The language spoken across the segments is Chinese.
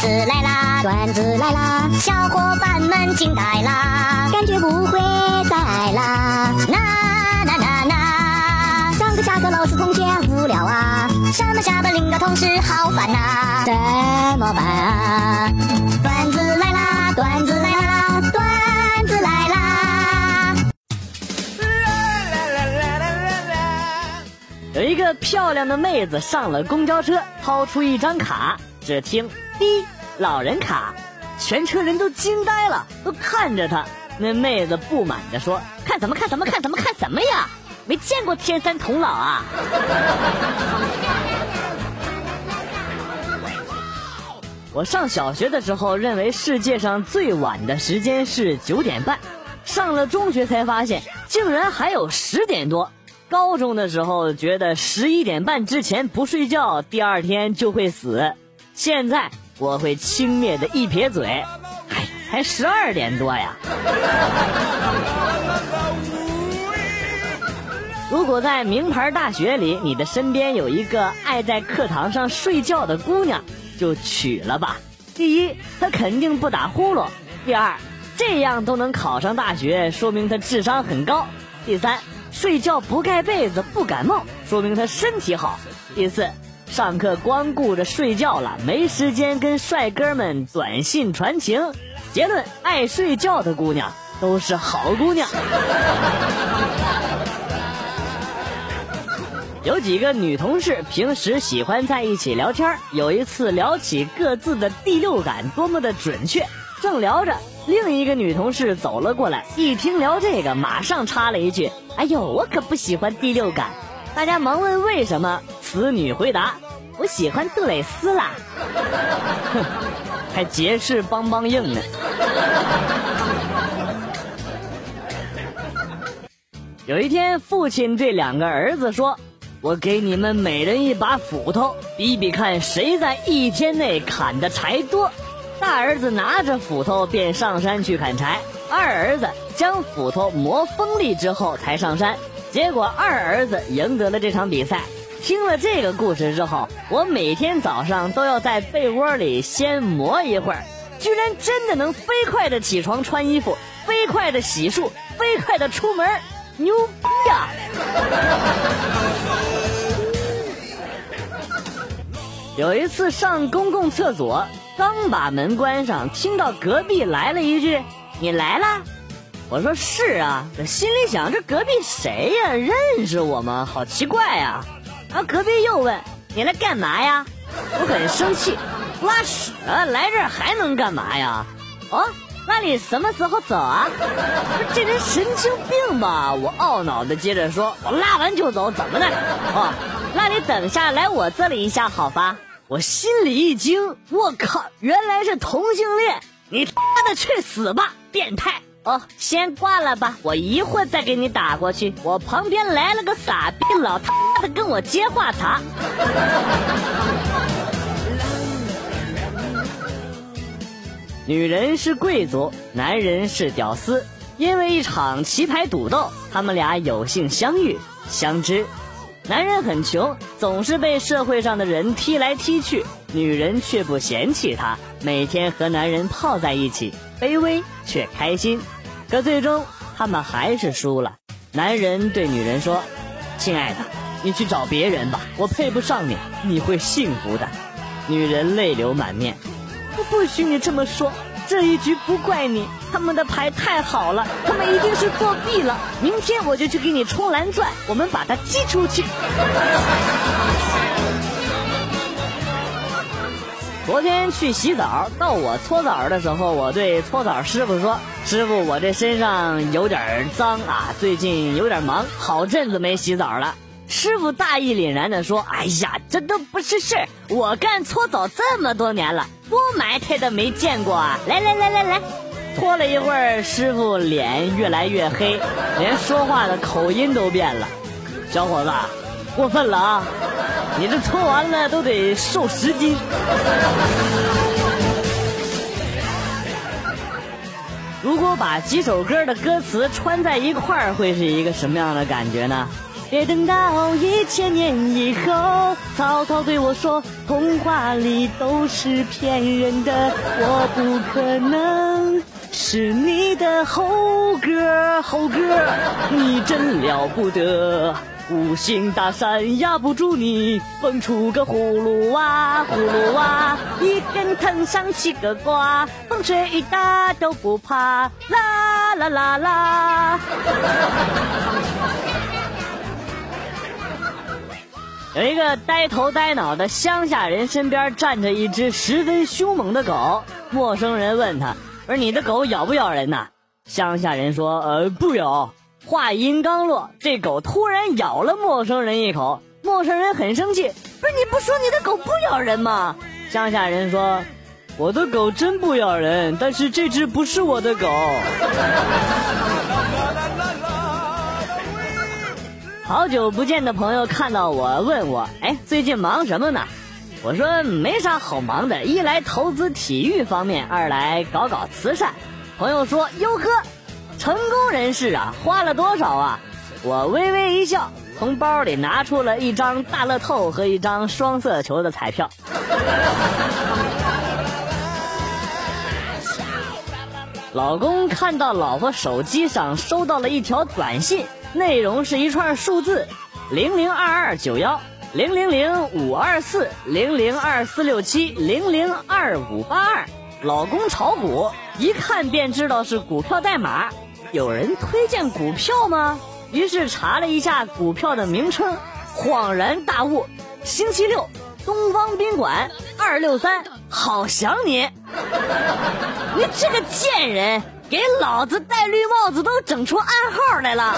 子来啦，段子来啦，小伙伴们惊呆啦，感觉不会再爱啦。那那那那，上课下课老师同学无聊啊，上班下班领导同事好烦呐，怎么办啊？段子来啦，段子来啦，段子来啦。有一个漂亮的妹子上了公交车，掏出一张卡，只听“滴”，老人卡，全车人都惊呆了，都看着他。那妹子不满地说：“看什么看什么看什么看什么呀？没见过天山童姥啊！” 我上小学的时候认为世界上最晚的时间是九点半，上了中学才发现竟然还有十点多。高中的时候觉得十一点半之前不睡觉，第二天就会死。现在我会轻蔑的一撇嘴，哎，才十二点多呀。如果在名牌大学里，你的身边有一个爱在课堂上睡觉的姑娘，就娶了吧。第一，她肯定不打呼噜；第二，这样都能考上大学，说明她智商很高；第三。睡觉不盖被子不感冒，说明她身体好。第四，上课光顾着睡觉了，没时间跟帅哥们短信传情。结论：爱睡觉的姑娘都是好姑娘。有几个女同事平时喜欢在一起聊天，有一次聊起各自的第六感多么的准确，正聊着。另一个女同事走了过来，一听聊这个，马上插了一句：“哎呦，我可不喜欢第六感。”大家忙问为什么，此女回答：“我喜欢杜蕾斯啦。”哼，还结实邦邦硬呢。有一天，父亲对两个儿子说：“我给你们每人一把斧头，比比看谁在一天内砍的柴多。”大儿子拿着斧头便上山去砍柴，二儿子将斧头磨锋利之后才上山。结果二儿子赢得了这场比赛。听了这个故事之后，我每天早上都要在被窝里先磨一会儿，居然真的能飞快的起床穿衣服，飞快的洗漱，飞快的出门，牛逼呀！有一次上公共厕所。刚把门关上，听到隔壁来了一句：“你来啦！”我说：“是啊。”心里想：“这隔壁谁呀？认识我吗？好奇怪呀！”然后隔壁又问：“你来干嘛呀？”我很生气：“拉屎啊！来这儿还能干嘛呀？”哦，那你什么时候走啊？这人神经病吧？我懊恼的接着说：“我拉完就走，怎么的？哦，那你等下来我这里一下好吧？”我心里一惊，我靠，原来是同性恋！你他妈的去死吧，变态！哦，先挂了吧，我一会再给你打过去。我旁边来了个傻逼，老他妈的跟我接话茬。女人是贵族，男人是屌丝，因为一场棋牌赌斗，他们俩有幸相遇相知。男人很穷，总是被社会上的人踢来踢去，女人却不嫌弃他，每天和男人泡在一起，卑微却开心。可最终他们还是输了。男人对女人说：“亲爱的，你去找别人吧，我配不上你，你会幸福的。”女人泪流满面：“我不许你这么说。”这一局不怪你，他们的牌太好了，他们一定是作弊了。明天我就去给你充蓝钻，我们把他踢出去。昨天去洗澡，到我搓澡的时候，我对搓澡师傅说：“师傅，我这身上有点脏啊，最近有点忙，好阵子没洗澡了。”师傅大义凛然地说：“哎呀，这都不是事儿，我干搓澡这么多年了，多埋汰的没见过啊！来来来来来，搓了一会儿，师傅脸越来越黑，连说话的口音都变了。小伙子，过分了啊！你这搓完了都得瘦十斤。如果把几首歌的歌词串在一块儿，会是一个什么样的感觉呢？”别等到一千年以后，曹操对我说，童话里都是骗人的，我不可能是你的猴哥，猴哥，你真了不得。五行大山压不住你，蹦出个葫芦娃，葫芦娃，一根藤上七个瓜，风吹雨打都不怕，啦啦啦啦。有一个呆头呆脑的乡下人身边站着一只十分凶猛的狗，陌生人问他：“不是你的狗咬不咬人呐？”乡下人说：“呃，不咬。”话音刚落，这狗突然咬了陌生人一口，陌生人很生气：“不是你不说你的狗不咬人吗？”乡下人说：“我的狗真不咬人，但是这只不是我的狗。”好久不见的朋友看到我问我：“哎，最近忙什么呢？”我说：“没啥好忙的，一来投资体育方面，二来搞搞慈善。”朋友说：“哟呵。”成功人士啊，花了多少啊？我微微一笑，从包里拿出了一张大乐透和一张双色球的彩票。老公看到老婆手机上收到了一条短信，内容是一串数字：零零二二九幺零零零五二四零零二四六七零零二五八二。老公炒股，一看便知道是股票代码。有人推荐股票吗？于是查了一下股票的名称，恍然大悟：星期六，东方宾馆二六三，好想你！你这个贱人，给老子戴绿帽子都整出暗号来了！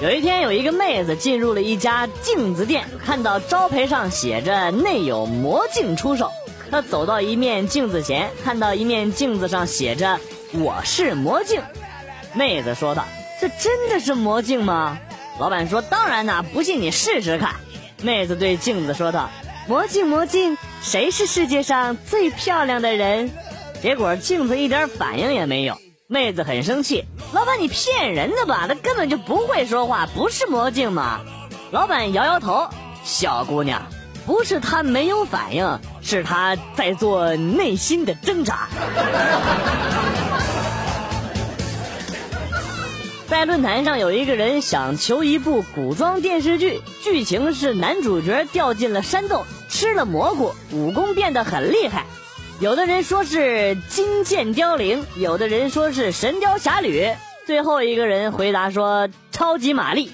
有一天，有一个妹子进入了一家镜子店，看到招牌上写着“内有魔镜出售”。他走到一面镜子前，看到一面镜子上写着“我是魔镜”。妹子说道：“这真的是魔镜吗？”老板说：“当然啦，不信你试试看。”妹子对镜子说道：“魔镜魔镜，谁是世界上最漂亮的人？”结果镜子一点反应也没有。妹子很生气：“老板，你骗人的吧？他根本就不会说话，不是魔镜吗？”老板摇摇头：“小姑娘。”不是他没有反应，是他在做内心的挣扎。在论坛上，有一个人想求一部古装电视剧，剧情是男主角掉进了山洞，吃了蘑菇，武功变得很厉害。有的人说是金剑凋零，有的人说是神雕侠侣，最后一个人回答说超级玛丽。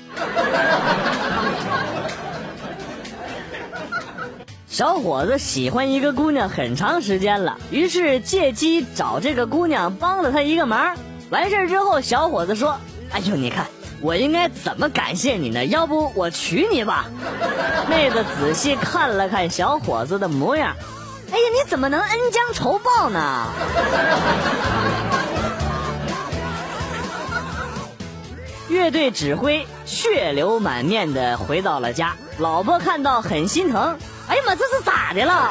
小伙子喜欢一个姑娘很长时间了，于是借机找这个姑娘帮了他一个忙。完事之后，小伙子说：“哎呦，你看我应该怎么感谢你呢？要不我娶你吧？”妹子仔细看了看小伙子的模样，哎呀，你怎么能恩将仇报呢？乐队指挥血流满面的回到了家，老婆看到很心疼。哎呀妈，这是咋的了？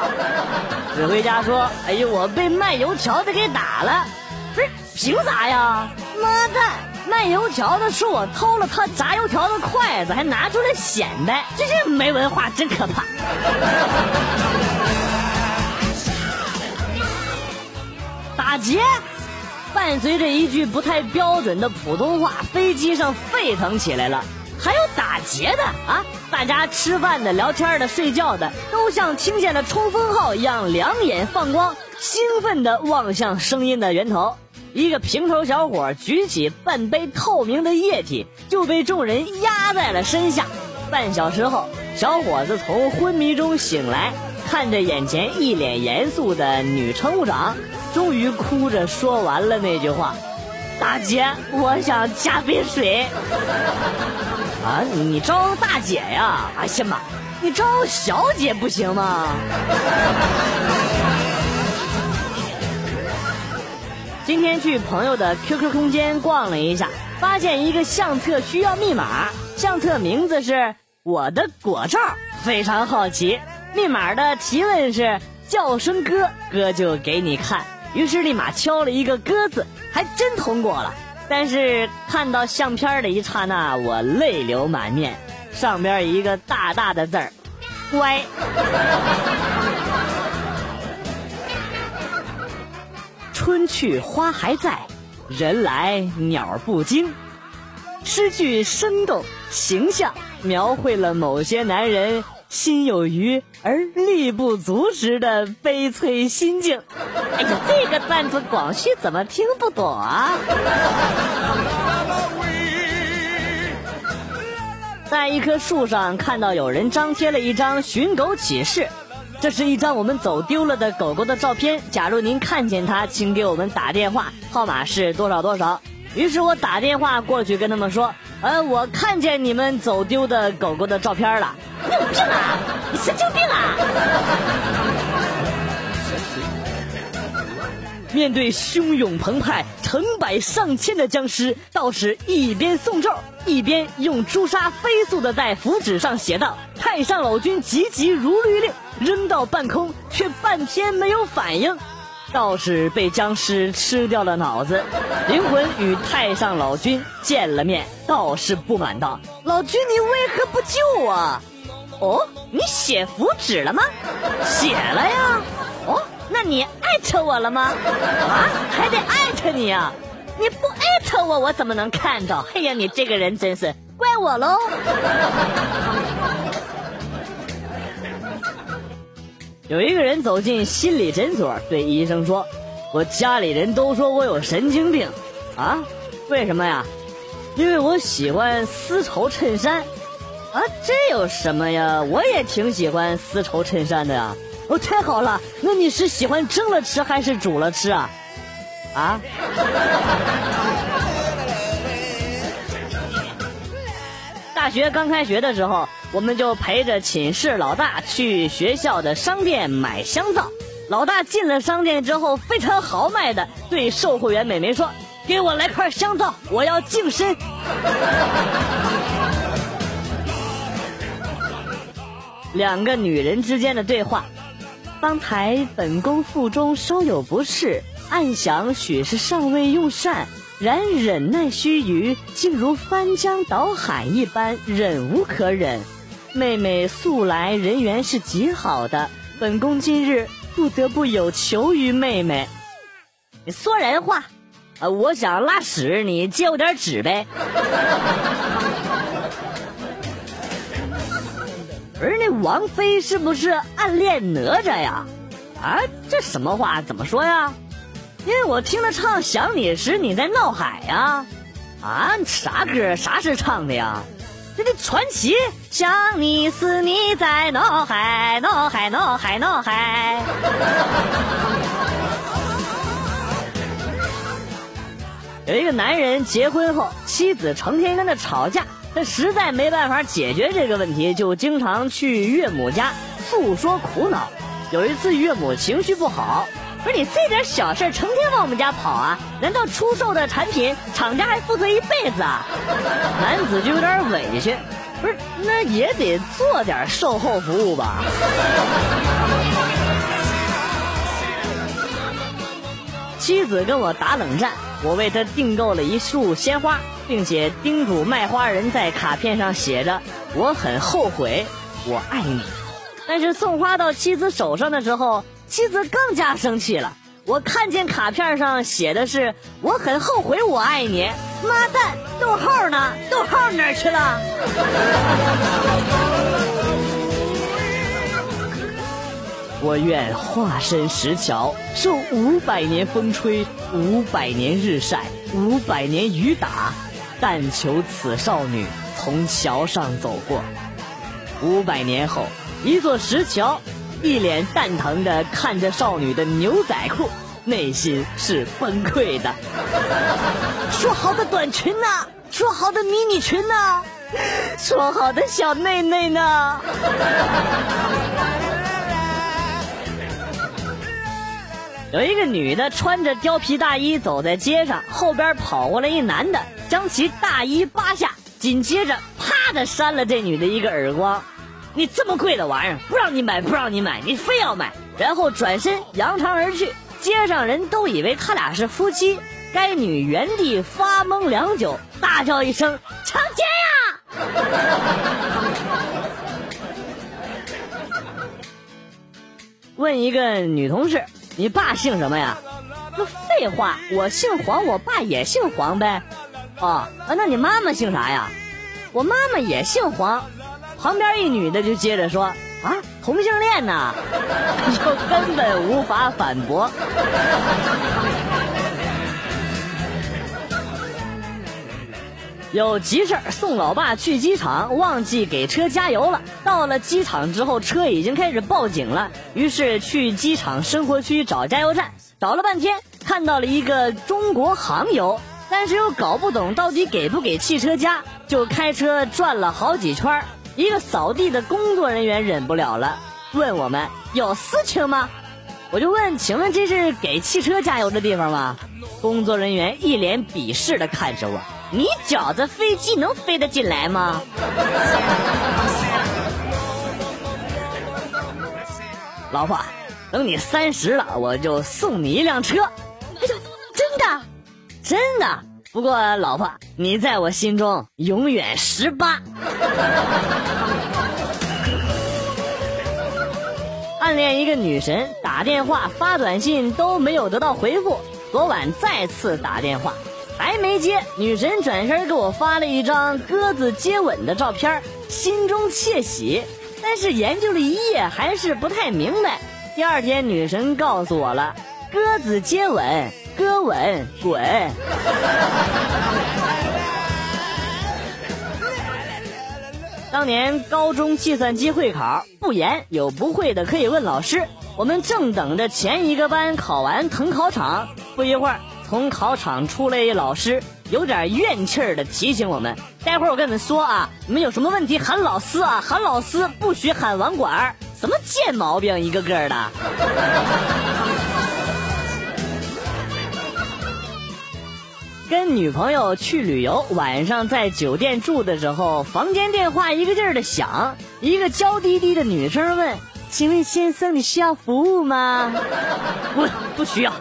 指挥家说：“哎呦，我被卖油条的给打了。”不是，凭啥呀？妈蛋！卖油条的说我偷了他炸油条的筷子，还拿出来显摆，这是没文化，真可怕。打劫！伴随着一句不太标准的普通话，飞机上沸腾起来了。还有打劫的啊！大家吃饭的、聊天的、睡觉的，都像听见了冲锋号一样，两眼放光，兴奋地望向声音的源头。一个平头小伙举起半杯透明的液体，就被众人压在了身下。半小时后，小伙子从昏迷中醒来，看着眼前一脸严肃的女乘务长，终于哭着说完了那句话：“大姐，我想加杯水。”啊，你招大姐呀？哎呀妈，你招小姐不行吗？今天去朋友的 QQ 空间逛了一下，发现一个相册需要密码，相册名字是我的果照，非常好奇。密码的提问是叫声哥，哥就给你看。于是立马敲了一个哥字，还真通过了。但是看到相片的一刹那，我泪流满面。上边一个大大的字儿，乖。春去花还在，人来鸟不惊。诗句生动形象，描绘了某些男人心有余而力不足时的悲催心境。哎呀，这个段子广旭怎么听不懂啊？在一棵树上看到有人张贴了一张寻狗启事。这是一张我们走丢了的狗狗的照片。假如您看见它，请给我们打电话，号码是多少多少。于是我打电话过去跟他们说：“呃，我看见你们走丢的狗狗的照片了。”你有病啊！你神经病啊！面对汹涌澎湃、成百上千的僵尸，道士一边诵咒，一边用朱砂飞速的在符纸上写道：“太上老君急急如律令。”扔到半空，却半天没有反应。道士被僵尸吃掉了脑子，灵魂与太上老君见了面。道士不满道：“老君，你为何不救我？哦，你写符纸了吗？写了呀。哦，那你艾特我了吗？啊，还得艾特你啊！你不艾特我，我怎么能看到？哎呀，你这个人真是怪我喽！”有一个人走进心理诊所，对医生说：“我家里人都说我有神经病，啊，为什么呀？因为我喜欢丝绸衬衫，啊，这有什么呀？我也挺喜欢丝绸衬衫的呀。哦，太好了，那你是喜欢蒸了吃还是煮了吃啊？啊？”大学刚开学的时候，我们就陪着寝室老大去学校的商店买香皂。老大进了商店之后，非常豪迈的对售货员美眉说：“给我来块香皂，我要净身。”两个女人之间的对话：方才本宫腹中稍有不适，暗想许是尚未用膳。然忍耐须臾，竟如翻江倒海一般，忍无可忍。妹妹素来人缘是极好的，本宫今日不得不有求于妹妹。你说人话，啊，我想拉屎，你借我点纸呗。而那王妃是不是暗恋哪吒呀？啊，这什么话？怎么说呀？因为我听他唱《想你时你在闹海》呀，啊，啥歌？啥时唱的呀？这这传奇，想你时你在脑海，脑海脑海脑海。有一个男人结婚后，妻子成天跟他吵架，他实在没办法解决这个问题，就经常去岳母家诉说苦恼。有一次岳母情绪不好。不是你这点小事成天往我们家跑啊？难道出售的产品厂家还负责一辈子啊？男子就有点委屈，不是那也得做点售后服务吧？妻子跟我打冷战，我为她订购了一束鲜花，并且叮嘱卖花人在卡片上写着“我很后悔，我爱你”。但是送花到妻子手上的时候。妻子更加生气了。我看见卡片上写的是“我很后悔我爱你”，妈蛋，逗号呢？逗号哪去了？我愿化身石桥，受五百年风吹，五百年日晒，五百年雨打，但求此少女从桥上走过。五百年后，一座石桥。一脸蛋疼的看着少女的牛仔裤，内心是崩溃的。说好的短裙呢？说好的迷你裙呢？说好的小内内呢？有一个女的穿着貂皮大衣走在街上，后边跑过来一男的，将其大衣扒下，紧接着啪的扇了这女的一个耳光。你这么贵的玩意儿，不让你买，不让你买，你非要买，然后转身扬长而去。街上人都以为他俩是夫妻，该女原地发懵良久，大叫一声：“抢劫呀！” 问一个女同事：“你爸姓什么呀？”那废话，我姓黄，我爸也姓黄呗。哦，那你妈妈姓啥呀？我妈妈也姓黄。旁边一女的就接着说：“啊，同性恋呐！” 就根本无法反驳。有急事送老爸去机场，忘记给车加油了。到了机场之后，车已经开始报警了。于是去机场生活区找加油站，找了半天，看到了一个中国航油，但是又搞不懂到底给不给汽车加，就开车转了好几圈。一个扫地的工作人员忍不了了，问我们有事情吗？我就问，请问这是给汽车加油的地方吗？工作人员一脸鄙视的看着我。你觉着飞机能飞得进来吗？老婆，等你三十了，我就送你一辆车。哎呦，真的？真的。不过，老婆，你在我心中永远十八。暗恋一个女神，打电话发短信都没有得到回复，昨晚再次打电话。还没接，女神转身给我发了一张鸽子接吻的照片，心中窃喜。但是研究了一夜，还是不太明白。第二天，女神告诉我了：鸽子接吻，鸽吻滚。当年高中计算机会考不严，有不会的可以问老师。我们正等着前一个班考完腾考场，不一会儿。从考场出来一老师，有点怨气儿的提醒我们：“待会儿我跟你们说啊，你们有什么问题喊老师啊，喊老师不许喊网管什么贱毛病一个个的。跟女朋友去旅游，晚上在酒店住的时候，房间电话一个劲儿的响，一个娇滴滴的女生问：“请问先生，你需要服务吗？”“不，不需要。”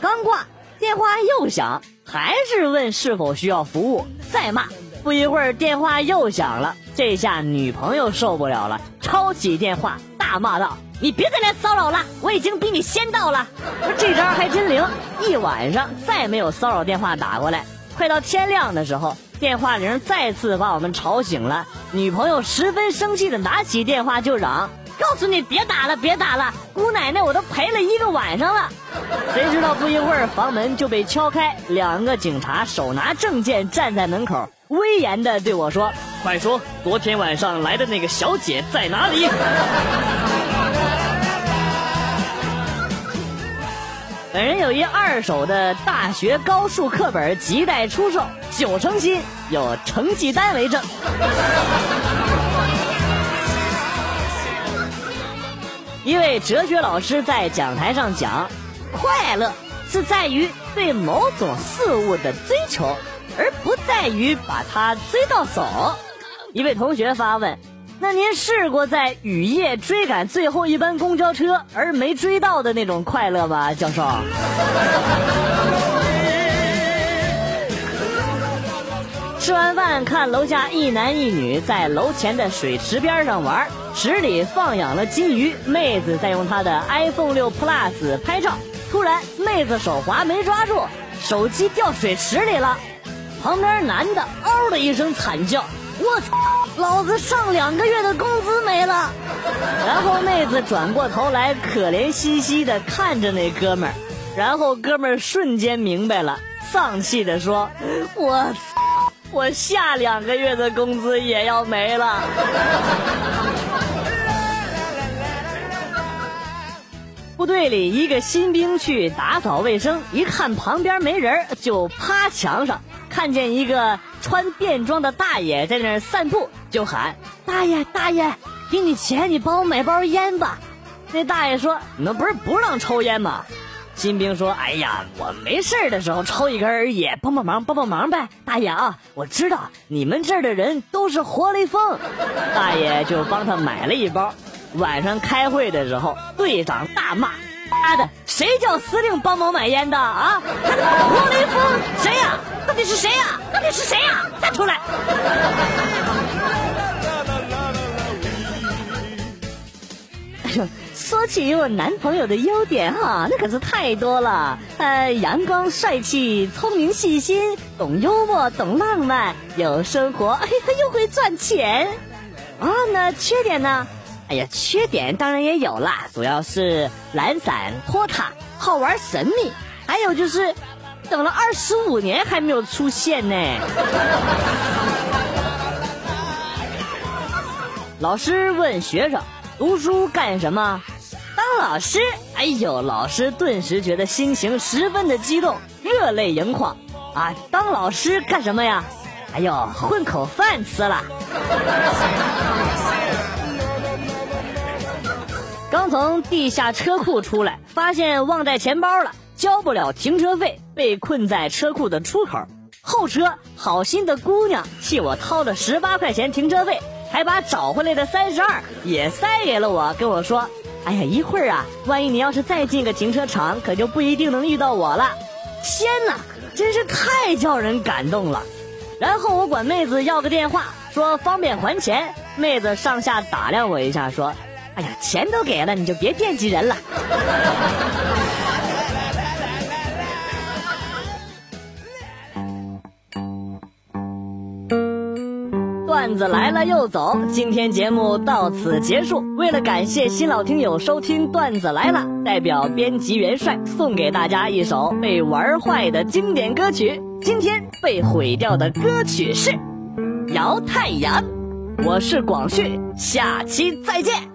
刚挂。电话又响，还是问是否需要服务。再骂，不一会儿电话又响了。这下女朋友受不了了，抄起电话大骂道：“你别再来骚扰了，我已经比你先到了。”这招还真灵，一晚上再没有骚扰电话打过来。快到天亮的时候，电话铃再次把我们吵醒了。女朋友十分生气的拿起电话就嚷。告诉你别打了，别打了，姑奶奶我都陪了一个晚上了。谁知道不一会儿房门就被敲开，两个警察手拿证件站在门口，威严的对我说：“快说，昨天晚上来的那个小姐在哪里？” 本人有一二手的大学高数课本，急待出售，九成新，有成绩单为证。一位哲学老师在讲台上讲：“快乐是在于对某种事物的追求，而不在于把它追到手。”一位同学发问：“那您试过在雨夜追赶最后一班公交车而没追到的那种快乐吗？”教授。吃完饭，看楼下一男一女在楼前的水池边上玩。池里放养了金鱼，妹子在用她的 iPhone 六 Plus 拍照。突然，妹子手滑没抓住，手机掉水池里了。旁边男的嗷的一声惨叫：“我操，老子上两个月的工资没了！”然后妹子转过头来，可怜兮兮的看着那哥们儿。然后哥们儿瞬间明白了，丧气的说：“我，我下两个月的工资也要没了。”部队里一个新兵去打扫卫生，一看旁边没人，就趴墙上，看见一个穿便装的大爷在那儿散步，就喊：“大爷，大爷，给你钱，你帮我买包烟吧。”那大爷说：“你们不是不让抽烟吗？”新兵说：“哎呀，我没事的时候抽一根而已，帮帮忙，帮帮忙呗。”大爷啊，我知道你们这儿的人都是活雷锋，大爷就帮他买了一包。晚上开会的时候，队长大骂：“妈的，谁叫司令帮忙买烟的啊？罗雷夫谁呀？到底是谁呀？到底是谁呀？站出来！哎呦，说起我男朋友的优点哈，那可是太多了。呃，阳光帅气，聪明细心，懂幽默，懂浪漫，有生活，哎呀，又会赚钱。啊，那缺点呢？哎呀，缺点当然也有啦，主要是懒散、拖沓、好玩、神秘，还有就是等了二十五年还没有出现呢。老师问学生。读书干什么？当老师。哎呦，老师顿时觉得心情十分的激动，热泪盈眶。啊，当老师干什么呀？哎呦，混口饭吃了。刚从地下车库出来，发现忘带钱包了，交不了停车费，被困在车库的出口。后车好心的姑娘替我掏了十八块钱停车费。还把找回来的三十二也塞给了我，跟我说：“哎呀，一会儿啊，万一你要是再进个停车场，可就不一定能遇到我了。”天哪，真是太叫人感动了。然后我管妹子要个电话，说方便还钱。妹子上下打量我一下，说：“哎呀，钱都给了，你就别惦记人了。”段子来了又走，今天节目到此结束。为了感谢新老听友收听段子来了，代表编辑元帅送给大家一首被玩坏的经典歌曲。今天被毁掉的歌曲是《摇太阳》。我是广旭，下期再见。